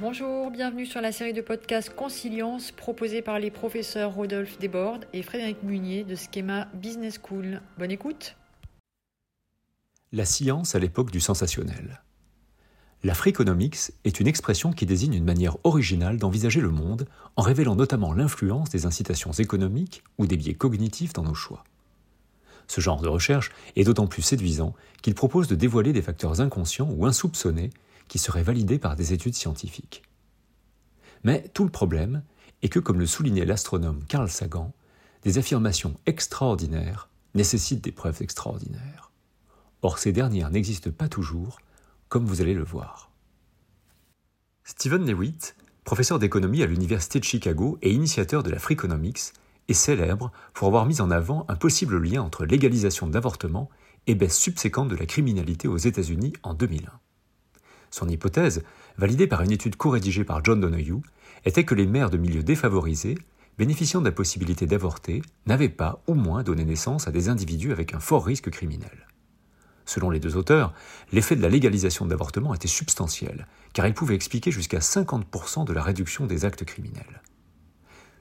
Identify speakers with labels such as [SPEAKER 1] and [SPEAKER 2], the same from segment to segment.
[SPEAKER 1] Bonjour, bienvenue sur la série de podcasts Consilience proposée par les professeurs Rodolphe Desbordes et Frédéric Munier de Schema Business School. Bonne écoute.
[SPEAKER 2] La science à l'époque du sensationnel. La freakonomics est une expression qui désigne une manière originale d'envisager le monde en révélant notamment l'influence des incitations économiques ou des biais cognitifs dans nos choix. Ce genre de recherche est d'autant plus séduisant qu'il propose de dévoiler des facteurs inconscients ou insoupçonnés qui serait validé par des études scientifiques. Mais tout le problème est que, comme le soulignait l'astronome Carl Sagan, des affirmations extraordinaires nécessitent des preuves extraordinaires. Or, ces dernières n'existent pas toujours, comme vous allez le voir. Stephen Lewitt, professeur d'économie à l'Université de Chicago et initiateur de la Freakonomics, est célèbre pour avoir mis en avant un possible lien entre légalisation de l'avortement et baisse subséquente de la criminalité aux États-Unis en 2001. Son hypothèse, validée par une étude co-rédigée par John Donoghue, était que les mères de milieux défavorisés, bénéficiant de la possibilité d'avorter, n'avaient pas ou moins donné naissance à des individus avec un fort risque criminel. Selon les deux auteurs, l'effet de la légalisation de l'avortement était substantiel, car il pouvait expliquer jusqu'à 50% de la réduction des actes criminels.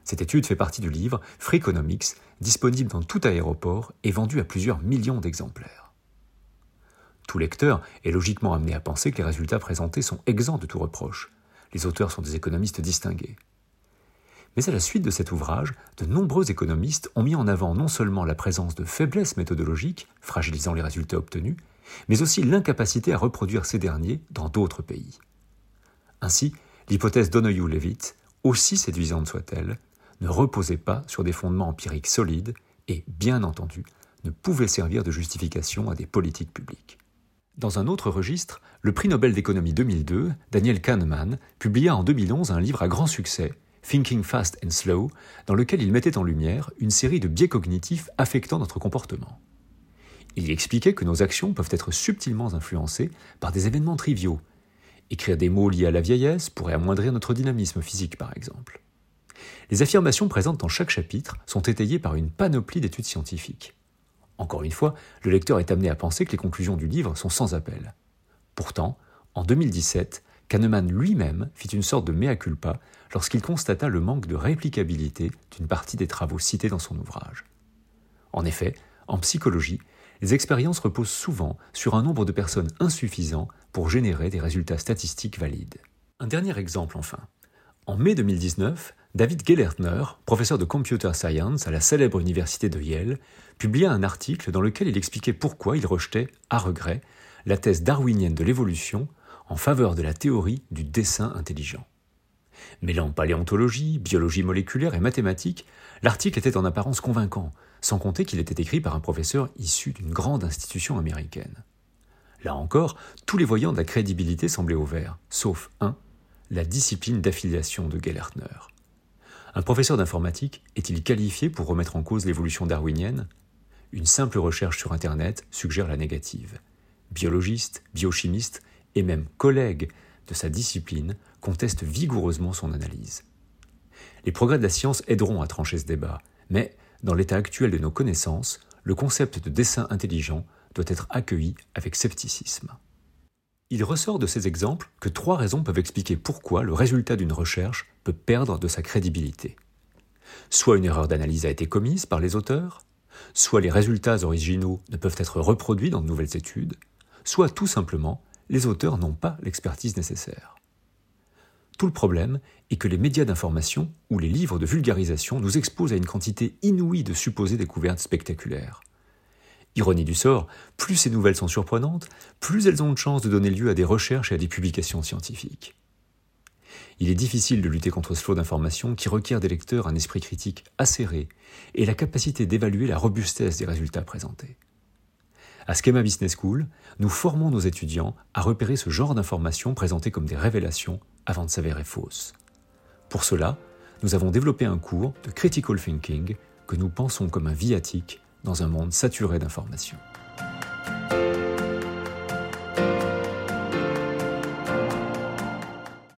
[SPEAKER 2] Cette étude fait partie du livre Freakonomics, disponible dans tout aéroport et vendu à plusieurs millions d'exemplaires. Tout lecteur est logiquement amené à penser que les résultats présentés sont exempts de tout reproche. Les auteurs sont des économistes distingués. Mais à la suite de cet ouvrage, de nombreux économistes ont mis en avant non seulement la présence de faiblesses méthodologiques, fragilisant les résultats obtenus, mais aussi l'incapacité à reproduire ces derniers dans d'autres pays. Ainsi, l'hypothèse d'Onoyu-Levitt, aussi séduisante soit-elle, ne reposait pas sur des fondements empiriques solides et, bien entendu, ne pouvait servir de justification à des politiques publiques. Dans un autre registre, le prix Nobel d'économie 2002, Daniel Kahneman, publia en 2011 un livre à grand succès, Thinking Fast and Slow, dans lequel il mettait en lumière une série de biais cognitifs affectant notre comportement. Il y expliquait que nos actions peuvent être subtilement influencées par des événements triviaux. Écrire des mots liés à la vieillesse pourrait amoindrir notre dynamisme physique, par exemple. Les affirmations présentes dans chaque chapitre sont étayées par une panoplie d'études scientifiques. Encore une fois, le lecteur est amené à penser que les conclusions du livre sont sans appel. Pourtant, en 2017, Kahneman lui-même fit une sorte de mea culpa lorsqu'il constata le manque de réplicabilité d'une partie des travaux cités dans son ouvrage. En effet, en psychologie, les expériences reposent souvent sur un nombre de personnes insuffisant pour générer des résultats statistiques valides. Un dernier exemple enfin. En mai 2019, David Gellertner, professeur de computer science à la célèbre université de Yale, publia un article dans lequel il expliquait pourquoi il rejetait, à regret, la thèse darwinienne de l'évolution en faveur de la théorie du dessin intelligent. Mêlant paléontologie, biologie moléculaire et mathématiques, l'article était en apparence convaincant, sans compter qu'il était écrit par un professeur issu d'une grande institution américaine. Là encore, tous les voyants de la crédibilité semblaient au vert, sauf un, la discipline d'affiliation de Gellertner. Un professeur d'informatique est-il qualifié pour remettre en cause l'évolution darwinienne? Une simple recherche sur Internet suggère la négative. Biologistes, biochimistes et même collègues de sa discipline contestent vigoureusement son analyse. Les progrès de la science aideront à trancher ce débat, mais dans l'état actuel de nos connaissances, le concept de dessin intelligent doit être accueilli avec scepticisme. Il ressort de ces exemples que trois raisons peuvent expliquer pourquoi le résultat d'une recherche peut perdre de sa crédibilité. Soit une erreur d'analyse a été commise par les auteurs, soit les résultats originaux ne peuvent être reproduits dans de nouvelles études, soit tout simplement les auteurs n'ont pas l'expertise nécessaire. Tout le problème est que les médias d'information ou les livres de vulgarisation nous exposent à une quantité inouïe de supposées découvertes spectaculaires. Ironie du sort, plus ces nouvelles sont surprenantes, plus elles ont de chances de donner lieu à des recherches et à des publications scientifiques. Il est difficile de lutter contre ce flot d'informations qui requiert des lecteurs un esprit critique acéré et la capacité d'évaluer la robustesse des résultats présentés. À Schema Business School, nous formons nos étudiants à repérer ce genre d'informations présentées comme des révélations avant de s'avérer fausses. Pour cela, nous avons développé un cours de critical thinking que nous pensons comme un viatique dans un monde saturé d'informations.